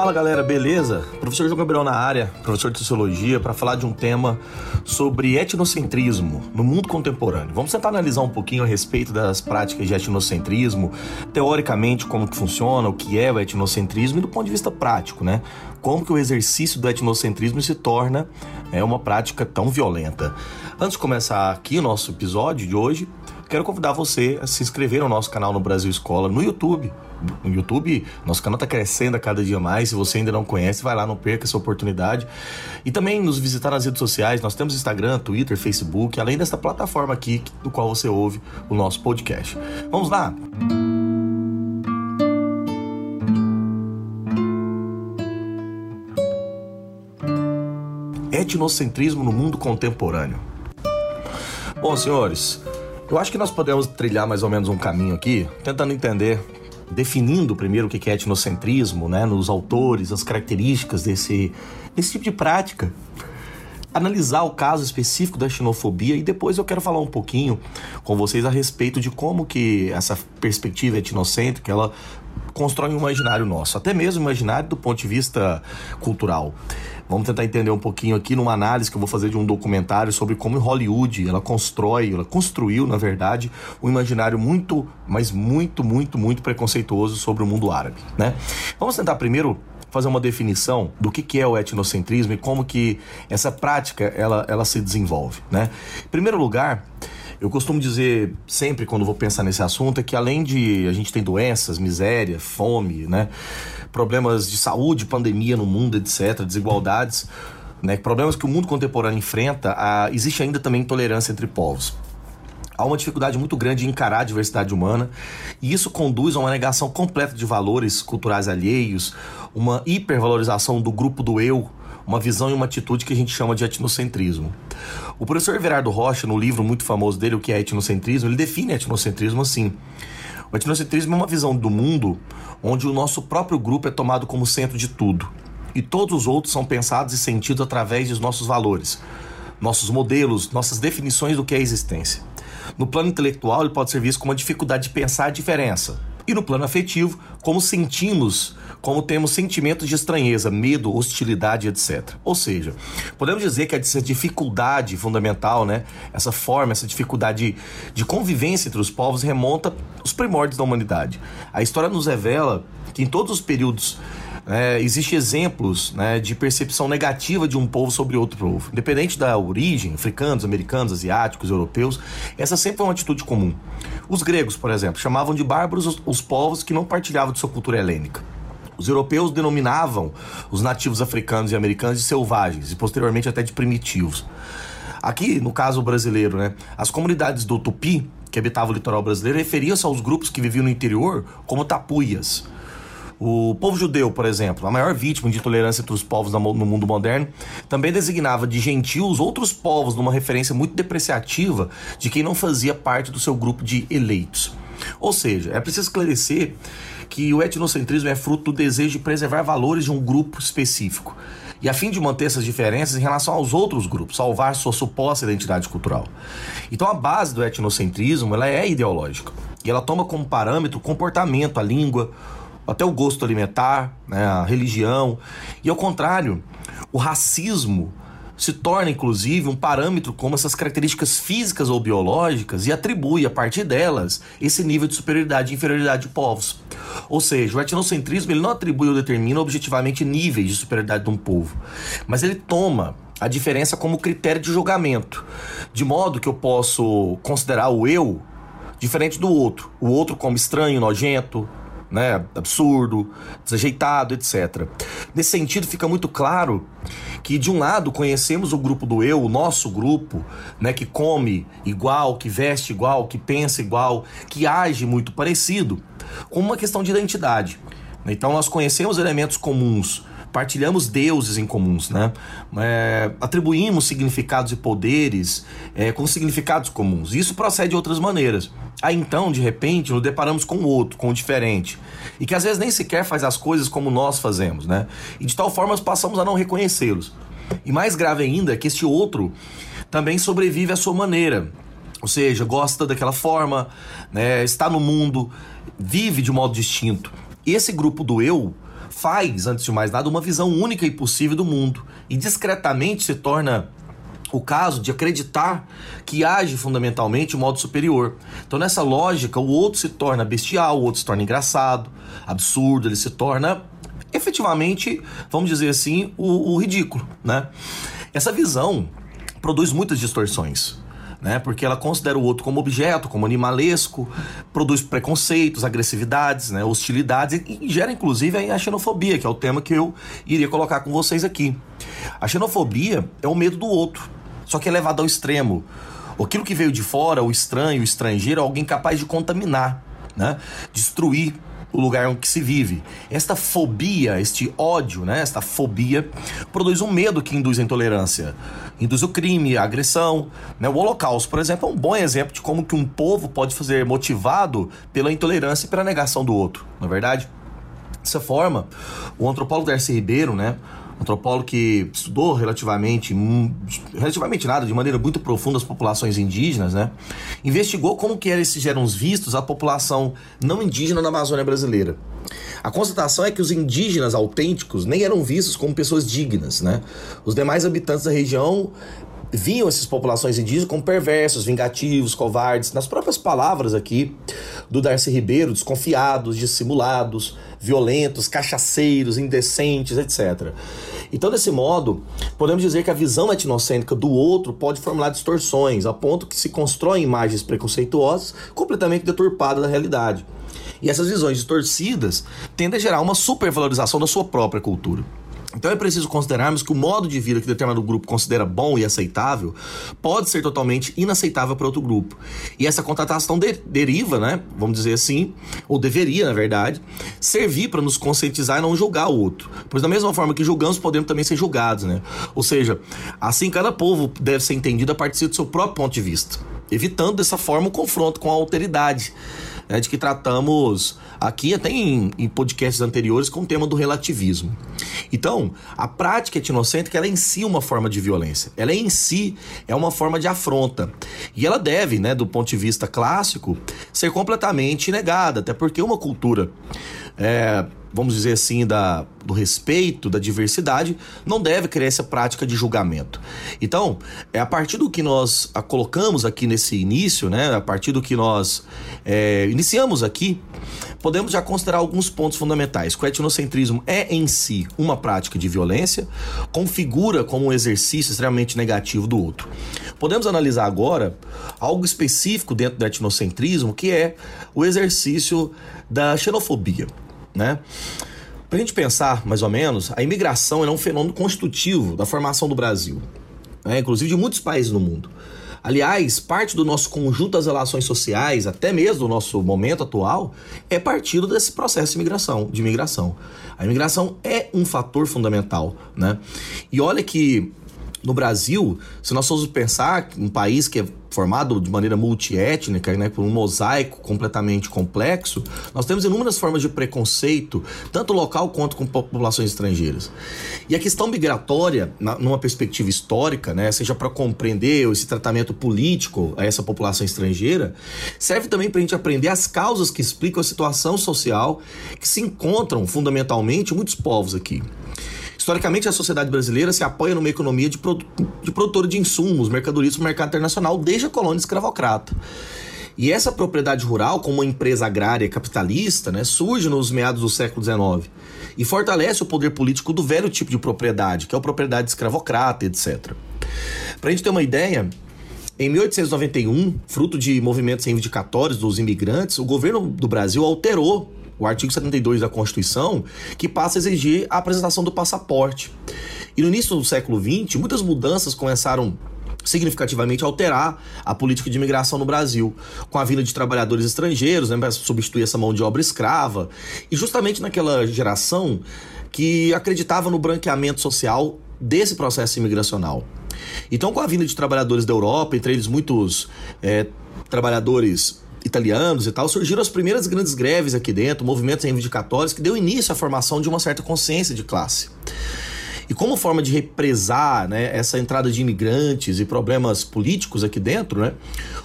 Fala galera, beleza? Professor João Gabriel na área, professor de Sociologia, para falar de um tema sobre etnocentrismo no mundo contemporâneo. Vamos tentar analisar um pouquinho a respeito das práticas de etnocentrismo, teoricamente como que funciona, o que é o etnocentrismo e do ponto de vista prático, né? Como que o exercício do etnocentrismo se torna é, uma prática tão violenta. Antes de começar aqui o nosso episódio de hoje, quero convidar você a se inscrever no nosso canal no Brasil Escola no YouTube no YouTube. Nosso canal está crescendo a cada dia mais. Se você ainda não conhece, vai lá, não perca essa oportunidade. E também nos visitar nas redes sociais. Nós temos Instagram, Twitter, Facebook, além dessa plataforma aqui do qual você ouve o nosso podcast. Vamos lá? Etnocentrismo no mundo contemporâneo. Bom, senhores, eu acho que nós podemos trilhar mais ou menos um caminho aqui, tentando entender definindo primeiro o que é etnocentrismo, né, nos autores, as características desse, desse tipo de prática, analisar o caso específico da xenofobia e depois eu quero falar um pouquinho com vocês a respeito de como que essa perspectiva etnocêntrica ela constrói um imaginário nosso, até mesmo imaginário do ponto de vista cultural. Vamos tentar entender um pouquinho aqui numa análise que eu vou fazer de um documentário sobre como Hollywood ela constrói, ela construiu, na verdade, um imaginário muito, mas muito, muito, muito preconceituoso sobre o mundo árabe, né? Vamos tentar primeiro fazer uma definição do que, que é o etnocentrismo e como que essa prática ela, ela se desenvolve, né? Em primeiro lugar, eu costumo dizer sempre quando vou pensar nesse assunto é que além de a gente tem doenças, miséria, fome, né, problemas de saúde, pandemia no mundo, etc, desigualdades, né, problemas que o mundo contemporâneo enfrenta, a, existe ainda também intolerância entre povos. Há uma dificuldade muito grande em encarar a diversidade humana e isso conduz a uma negação completa de valores culturais alheios, uma hipervalorização do grupo do eu, uma visão e uma atitude que a gente chama de etnocentrismo. O professor Everardo Rocha, no livro muito famoso dele, O que é etnocentrismo, ele define etnocentrismo assim. O etnocentrismo é uma visão do mundo onde o nosso próprio grupo é tomado como centro de tudo e todos os outros são pensados e sentidos através dos nossos valores, nossos modelos, nossas definições do que é existência. No plano intelectual, ele pode ser visto como uma dificuldade de pensar a diferença. E no plano afetivo, como sentimos, como temos sentimentos de estranheza, medo, hostilidade, etc. Ou seja, podemos dizer que essa dificuldade fundamental, né, essa forma, essa dificuldade de convivência entre os povos remonta os primórdios da humanidade. A história nos revela que em todos os períodos é, Existem exemplos né, de percepção negativa de um povo sobre outro povo. Independente da origem, africanos, americanos, asiáticos, europeus, essa sempre foi uma atitude comum. Os gregos, por exemplo, chamavam de bárbaros os, os povos que não partilhavam de sua cultura helênica. Os europeus denominavam os nativos africanos e americanos de selvagens e posteriormente até de primitivos. Aqui, no caso brasileiro, né, as comunidades do Tupi, que habitavam o litoral brasileiro, referiam-se aos grupos que viviam no interior como tapuias. O povo judeu, por exemplo, a maior vítima de intolerância entre os povos no mundo moderno, também designava de gentios outros povos numa referência muito depreciativa de quem não fazia parte do seu grupo de eleitos. Ou seja, é preciso esclarecer que o etnocentrismo é fruto do desejo de preservar valores de um grupo específico e a fim de manter essas diferenças em relação aos outros grupos, salvar sua suposta identidade cultural. Então a base do etnocentrismo ela é ideológica e ela toma como parâmetro o comportamento, a língua, até o gosto alimentar, né, a religião. E ao contrário, o racismo se torna inclusive um parâmetro como essas características físicas ou biológicas e atribui a partir delas esse nível de superioridade e inferioridade de povos. Ou seja, o etnocentrismo ele não atribui ou determina objetivamente níveis de superioridade de um povo, mas ele toma a diferença como critério de julgamento, de modo que eu posso considerar o eu diferente do outro, o outro como estranho, nojento, né, absurdo, desajeitado, etc. Nesse sentido, fica muito claro que, de um lado, conhecemos o grupo do eu, o nosso grupo, né, que come igual, que veste igual, que pensa igual, que age muito parecido, como uma questão de identidade. Então, nós conhecemos elementos comuns partilhamos deuses em comuns, né? É, atribuímos significados e poderes é, com significados comuns. Isso procede de outras maneiras. Aí então, de repente, nos deparamos com o outro, com o diferente. E que às vezes nem sequer faz as coisas como nós fazemos, né? E de tal forma passamos a não reconhecê-los. E mais grave ainda é que este outro também sobrevive à sua maneira. Ou seja, gosta daquela forma, né, está no mundo, vive de modo distinto. Esse grupo do eu faz, antes de mais nada, uma visão única e possível do mundo e discretamente se torna o caso de acreditar que age fundamentalmente de modo superior. Então, nessa lógica, o outro se torna bestial, o outro se torna engraçado, absurdo, ele se torna efetivamente, vamos dizer assim, o, o ridículo, né? Essa visão produz muitas distorções. Né? Porque ela considera o outro como objeto, como animalesco, produz preconceitos, agressividades, né? hostilidades e, gera inclusive a xenofobia, que é o tema que eu iria colocar com vocês aqui. A xenofobia é o medo do outro, só que é levado ao extremo. Aquilo que veio de fora, o estranho, o estrangeiro, é alguém capaz de contaminar, né? destruir, o lugar que se vive. Esta fobia, este ódio, né, esta fobia, produz um medo que induz a intolerância, induz o crime, a agressão. Né? O Holocausto, por exemplo, é um bom exemplo de como que um povo pode fazer motivado pela intolerância e pela negação do outro, não é verdade? Dessa forma, o antropólogo Darcy Ribeiro, né, antropólogo que estudou relativamente, hum, relativamente nada, de maneira muito profunda as populações indígenas, né? Investigou como que eram os vistos a população não indígena na Amazônia brasileira. A constatação é que os indígenas autênticos nem eram vistos como pessoas dignas, né? Os demais habitantes da região viam essas populações indígenas como perversos, vingativos, covardes, nas próprias palavras aqui do Darcy Ribeiro, desconfiados, dissimulados, violentos, cachaceiros, indecentes, etc. Então, desse modo, podemos dizer que a visão etnocêntrica do outro pode formular distorções, a ponto que se constroem imagens preconceituosas completamente deturpadas da realidade. E essas visões distorcidas tendem a gerar uma supervalorização da sua própria cultura. Então é preciso considerarmos que o modo de vida que determinado grupo considera bom e aceitável pode ser totalmente inaceitável para outro grupo. E essa contratação de deriva, né, vamos dizer assim, ou deveria, na verdade, servir para nos conscientizar e não julgar o outro. Pois da mesma forma que julgamos, podemos também ser julgados, né? Ou seja, assim cada povo deve ser entendido a partir do seu próprio ponto de vista, evitando dessa forma o confronto com a alteridade né, de que tratamos aqui até em, em, podcasts anteriores com o tema do relativismo. Então, a prática etnocêntrica ela é em si uma forma de violência. Ela é em si é uma forma de afronta. E ela deve, né, do ponto de vista clássico, ser completamente negada, até porque uma cultura é, vamos dizer assim, da, do respeito, da diversidade, não deve criar essa prática de julgamento. Então, é a partir do que nós colocamos aqui nesse início, né, a partir do que nós é, iniciamos aqui, podemos já considerar alguns pontos fundamentais. Que o etnocentrismo é em si uma prática de violência, configura como um exercício extremamente negativo do outro. Podemos analisar agora algo específico dentro do etnocentrismo, que é o exercício da xenofobia né? Para a gente pensar, mais ou menos, a imigração é um fenômeno constitutivo da formação do Brasil, né? inclusive de muitos países no mundo. Aliás, parte do nosso conjunto das relações sociais, até mesmo do nosso momento atual, é partido desse processo de imigração. De imigração. A imigração é um fator fundamental, né? E olha que no Brasil, se nós formos pensar um país que é formado de maneira multiétnica, né, por um mosaico completamente complexo, nós temos inúmeras formas de preconceito, tanto local quanto com populações estrangeiras. E a questão migratória, na, numa perspectiva histórica, né, seja para compreender esse tratamento político a essa população estrangeira, serve também para a gente aprender as causas que explicam a situação social que se encontram fundamentalmente muitos povos aqui. Historicamente, a sociedade brasileira se apoia numa economia de, produ de produtora de insumos, mercadorias para o mercado internacional desde a colônia escravocrata. E essa propriedade rural, como uma empresa agrária capitalista, né, surge nos meados do século XIX e fortalece o poder político do velho tipo de propriedade, que é a propriedade escravocrata, etc. Para a gente ter uma ideia, em 1891, fruto de movimentos reivindicatórios dos imigrantes, o governo do Brasil alterou o artigo 72 da Constituição, que passa a exigir a apresentação do passaporte. E no início do século XX, muitas mudanças começaram significativamente alterar a política de imigração no Brasil, com a vinda de trabalhadores estrangeiros, né, para substituir essa mão de obra escrava, e justamente naquela geração que acreditava no branqueamento social desse processo imigracional. Então, com a vinda de trabalhadores da Europa, entre eles muitos é, trabalhadores italianos e tal, surgiram as primeiras grandes greves aqui dentro, movimentos reivindicatórios que deu início à formação de uma certa consciência de classe. E como forma de represar né, essa entrada de imigrantes e problemas políticos aqui dentro, né,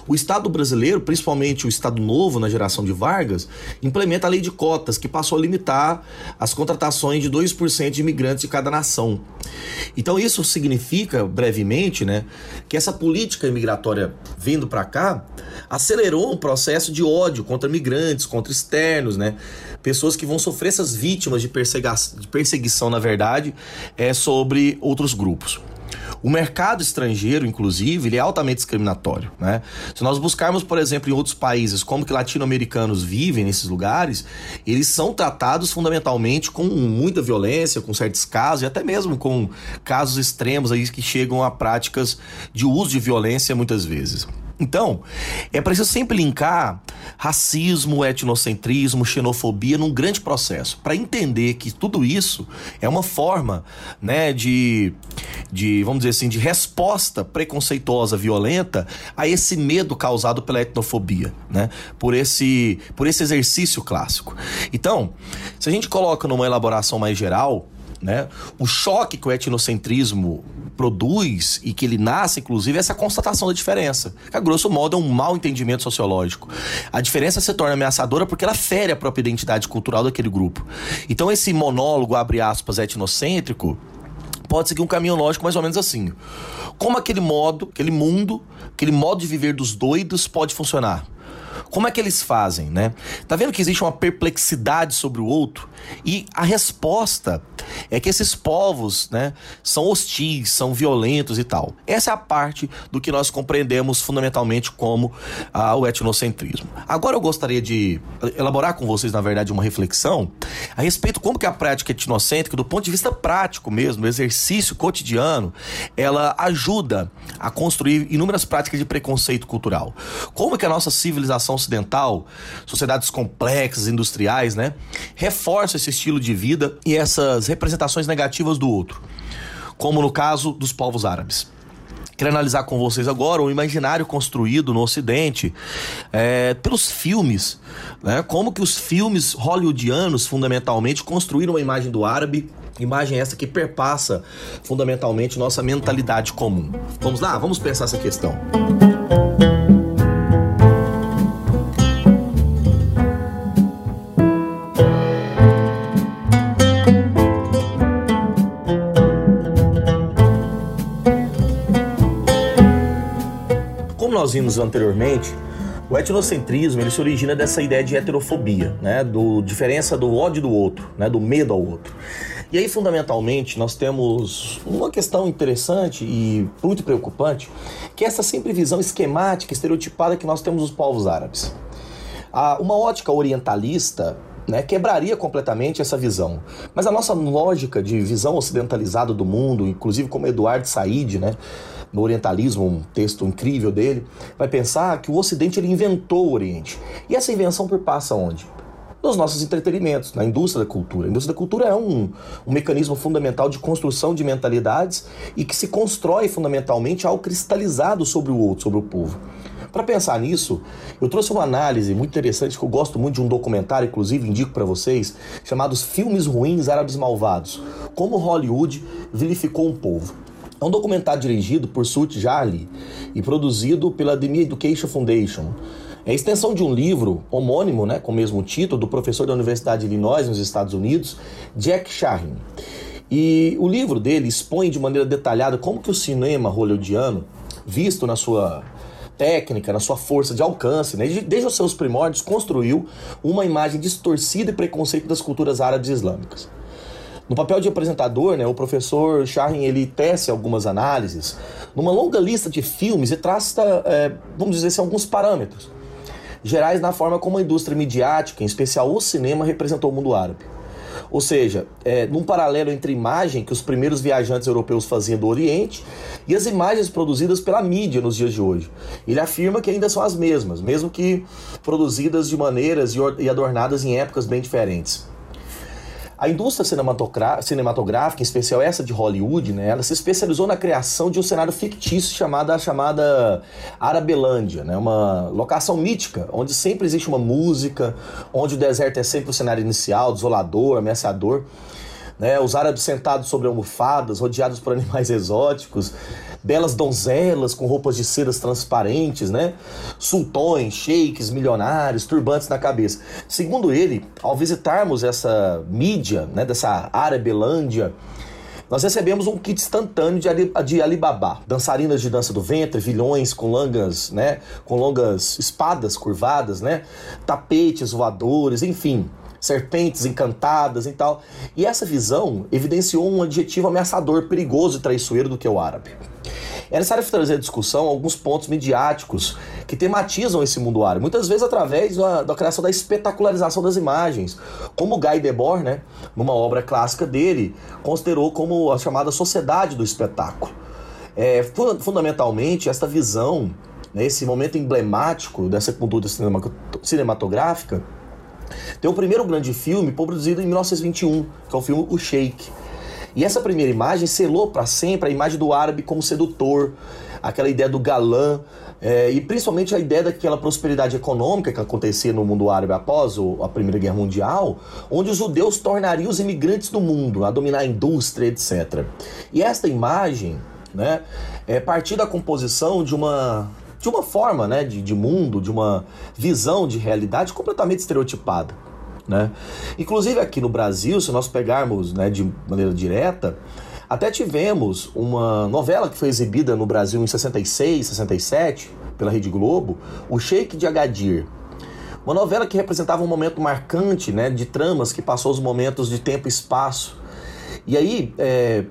o Estado brasileiro, principalmente o Estado Novo na geração de Vargas, implementa a lei de cotas, que passou a limitar as contratações de 2% de imigrantes de cada nação. Então isso significa, brevemente, né, que essa política imigratória vindo para cá acelerou um processo de ódio contra migrantes, contra externos, né? Pessoas que vão sofrer essas vítimas de, perseguição, na verdade, é sobre outros grupos. O mercado estrangeiro, inclusive, ele é altamente discriminatório, né? Se nós buscarmos, por exemplo, em outros países, como que latino-americanos vivem nesses lugares, eles são tratados fundamentalmente com muita violência, com certos casos, e até mesmo com casos extremos aí que chegam a práticas de uso de violência muitas vezes. Então, é preciso sempre linkar racismo, etnocentrismo, xenofobia num grande processo, para entender que tudo isso é uma forma, né, de, de, vamos dizer assim, de resposta preconceituosa, violenta a esse medo causado pela etnofobia, né, por esse, por esse exercício clássico. Então, se a gente coloca numa elaboração mais geral, né? O choque que o etnocentrismo produz e que ele nasce, inclusive, é essa constatação da diferença. Que, a grosso modo, é um mau entendimento sociológico. A diferença se torna ameaçadora porque ela fere a própria identidade cultural daquele grupo. Então, esse monólogo, abre aspas, etnocêntrico, pode seguir um caminho lógico mais ou menos assim. Como aquele modo, aquele mundo, aquele modo de viver dos doidos pode funcionar? Como é que eles fazem, né? Tá vendo que existe uma perplexidade sobre o outro? E a resposta é que esses povos, né, são hostis, são violentos e tal. Essa é a parte do que nós compreendemos fundamentalmente como ah, o etnocentrismo. Agora eu gostaria de elaborar com vocês, na verdade, uma reflexão a respeito como que a prática etnocêntrica, do ponto de vista prático mesmo, do exercício cotidiano, ela ajuda a construir inúmeras práticas de preconceito cultural. Como que a nossa civilização ocidental, sociedades complexas, industriais, né, reforça esse estilo de vida e essas representações negativas do outro, como no caso dos povos árabes. Quero analisar com vocês agora o imaginário construído no Ocidente é, pelos filmes, né? Como que os filmes hollywoodianos, fundamentalmente, construíram uma imagem do árabe Imagem essa que perpassa fundamentalmente nossa mentalidade comum. Vamos lá, vamos pensar essa questão. Vimos anteriormente, o etnocentrismo ele se origina dessa ideia de heterofobia, né? Do diferença do ódio do outro, né? Do medo ao outro. E aí, fundamentalmente, nós temos uma questão interessante e muito preocupante, que é essa sempre visão esquemática, estereotipada que nós temos dos povos árabes. uma ótica orientalista né, quebraria completamente essa visão. Mas a nossa lógica de visão ocidentalizada do mundo, inclusive como Eduardo Said, né, no Orientalismo, um texto incrível dele, vai pensar que o Ocidente ele inventou o Oriente. E essa invenção perpassa onde? Nos nossos entretenimentos, na indústria da cultura. A indústria da cultura é um, um mecanismo fundamental de construção de mentalidades e que se constrói fundamentalmente ao cristalizado sobre o outro, sobre o povo. Para pensar nisso, eu trouxe uma análise muito interessante que eu gosto muito de um documentário, inclusive indico para vocês, chamado Filmes Ruins Árabes Malvados: Como Hollywood vilificou um povo. É um documentário dirigido por Sut Jarli e produzido pela The Me Education Foundation. É a extensão de um livro homônimo, né, com o mesmo título, do professor da Universidade de Illinois, nos Estados Unidos, Jack Shahin. E o livro dele expõe de maneira detalhada como que o cinema hollywoodiano, visto na sua técnica, na sua força de alcance, né, desde os seus primórdios, construiu uma imagem distorcida e preconceito das culturas árabes e islâmicas. No papel de apresentador, né, o professor Shahin ele tece algumas análises numa longa lista de filmes e traça, é, vamos dizer assim, alguns parâmetros gerais na forma como a indústria midiática, em especial o cinema, representou o mundo árabe. Ou seja, é, num paralelo entre imagem que os primeiros viajantes europeus faziam do Oriente e as imagens produzidas pela mídia nos dias de hoje. Ele afirma que ainda são as mesmas, mesmo que produzidas de maneiras e adornadas em épocas bem diferentes. A indústria cinematográfica, em especial essa de Hollywood, né, ela se especializou na criação de um cenário fictício chamado a chamada Arabelândia, né, uma locação mítica, onde sempre existe uma música, onde o deserto é sempre o cenário inicial, desolador, ameaçador. né? Os árabes sentados sobre almofadas, rodeados por animais exóticos, belas donzelas com roupas de ceras transparentes, né? Sultões, sheiks, milionários, turbantes na cabeça. Segundo ele, ao visitarmos essa mídia, né, dessa Arabelândia, nós recebemos um kit instantâneo de, Ali, de Alibaba. Dançarinas de dança do ventre, vilões com longas, né? Com longas espadas curvadas, né? Tapetes voadores, enfim serpentes encantadas e tal. E essa visão evidenciou um adjetivo ameaçador, perigoso e traiçoeiro do que o árabe. É necessário trazer à discussão alguns pontos midiáticos que tematizam esse mundo árabe, muitas vezes através da, da criação da espetacularização das imagens, como Guy Debord, né, numa obra clássica dele, considerou como a chamada sociedade do espetáculo. É, fundamentalmente, esta visão, né, esse momento emblemático dessa cultura cinematográfica, tem o primeiro grande filme produzido em 1921, que é o filme O Sheik e essa primeira imagem selou para sempre a imagem do árabe como sedutor, aquela ideia do galã, é, e principalmente a ideia daquela prosperidade econômica que acontecia no mundo árabe após o, a Primeira Guerra Mundial, onde os judeus tornariam os imigrantes do mundo, a dominar a indústria, etc. E esta imagem né, é partir da composição de uma de uma forma né, de, de mundo, de uma visão de realidade completamente estereotipada. Né? Inclusive aqui no Brasil, se nós pegarmos né, de maneira direta, até tivemos uma novela que foi exibida no Brasil em 66, 67, pela Rede Globo, O Sheik de Agadir. Uma novela que representava um momento marcante né, de tramas que passou os momentos de tempo e espaço. E aí, é,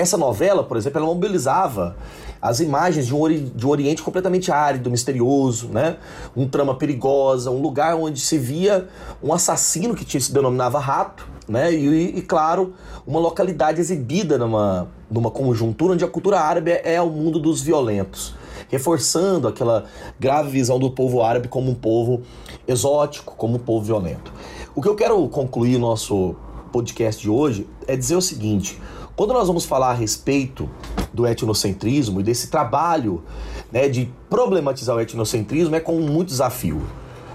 essa novela, por exemplo, ela mobilizava as imagens de um, ori de um Oriente completamente árido, misterioso, né? Um trama perigosa, um lugar onde se via um assassino que se denominava rato, né? E, e, claro, uma localidade exibida numa, numa conjuntura onde a cultura árabe é o mundo dos violentos, reforçando aquela grave visão do povo árabe como um povo exótico, como um povo violento. O que eu quero concluir nosso podcast de hoje é dizer o seguinte: quando nós vamos falar a respeito do etnocentrismo e desse trabalho né, de problematizar o etnocentrismo, é com muito desafio.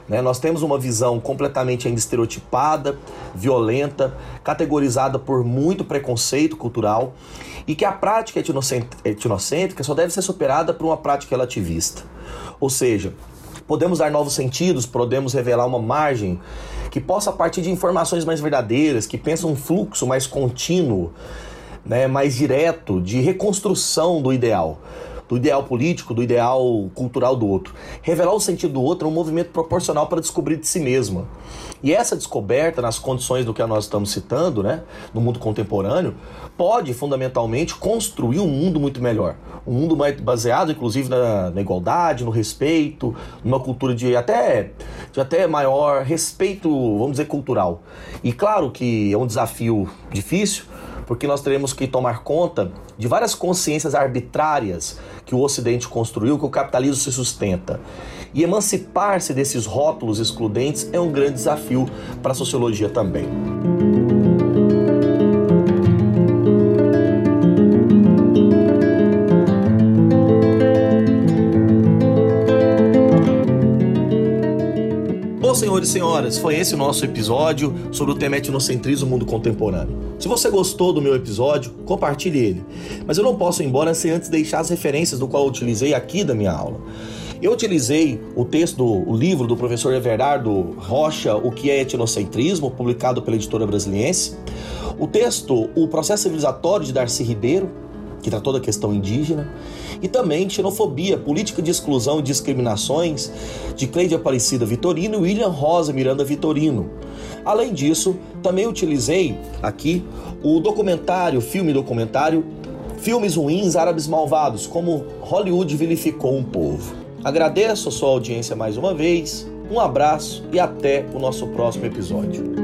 Né? Nós temos uma visão completamente ainda estereotipada, violenta, categorizada por muito preconceito cultural e que a prática etnocêntrica só deve ser superada por uma prática relativista. Ou seja, podemos dar novos sentidos, podemos revelar uma margem que possa partir de informações mais verdadeiras, que pensam um fluxo mais contínuo né, mais direto de reconstrução do ideal, do ideal político, do ideal cultural do outro. Revelar o sentido do outro é um movimento proporcional para descobrir de si mesma. E essa descoberta, nas condições do que nós estamos citando, né, no mundo contemporâneo, pode fundamentalmente construir um mundo muito melhor. Um mundo mais baseado, inclusive, na, na igualdade, no respeito, numa cultura de até, de até maior respeito, vamos dizer, cultural. E claro que é um desafio difícil, porque nós teremos que tomar conta de várias consciências arbitrárias que o Ocidente construiu, que o capitalismo se sustenta. E emancipar-se desses rótulos excludentes é um grande desafio para a sociologia também. Senhores e senhoras, foi esse o nosso episódio sobre o tema etnocentrismo mundo contemporâneo. Se você gostou do meu episódio, compartilhe ele. Mas eu não posso ir embora sem antes deixar as referências do qual eu utilizei aqui da minha aula. Eu utilizei o texto, do, o livro do professor Everardo Rocha, O que é etnocentrismo, publicado pela editora brasiliense. O texto, O processo civilizatório de Darcy Ribeiro, que tratou da questão indígena, e também Xenofobia, Política de Exclusão e Discriminações, de Cleide Aparecida Vitorino e William Rosa Miranda Vitorino. Além disso, também utilizei aqui o documentário, filme documentário, Filmes Ruins Árabes Malvados, como Hollywood vilificou um povo. Agradeço a sua audiência mais uma vez, um abraço e até o nosso próximo episódio.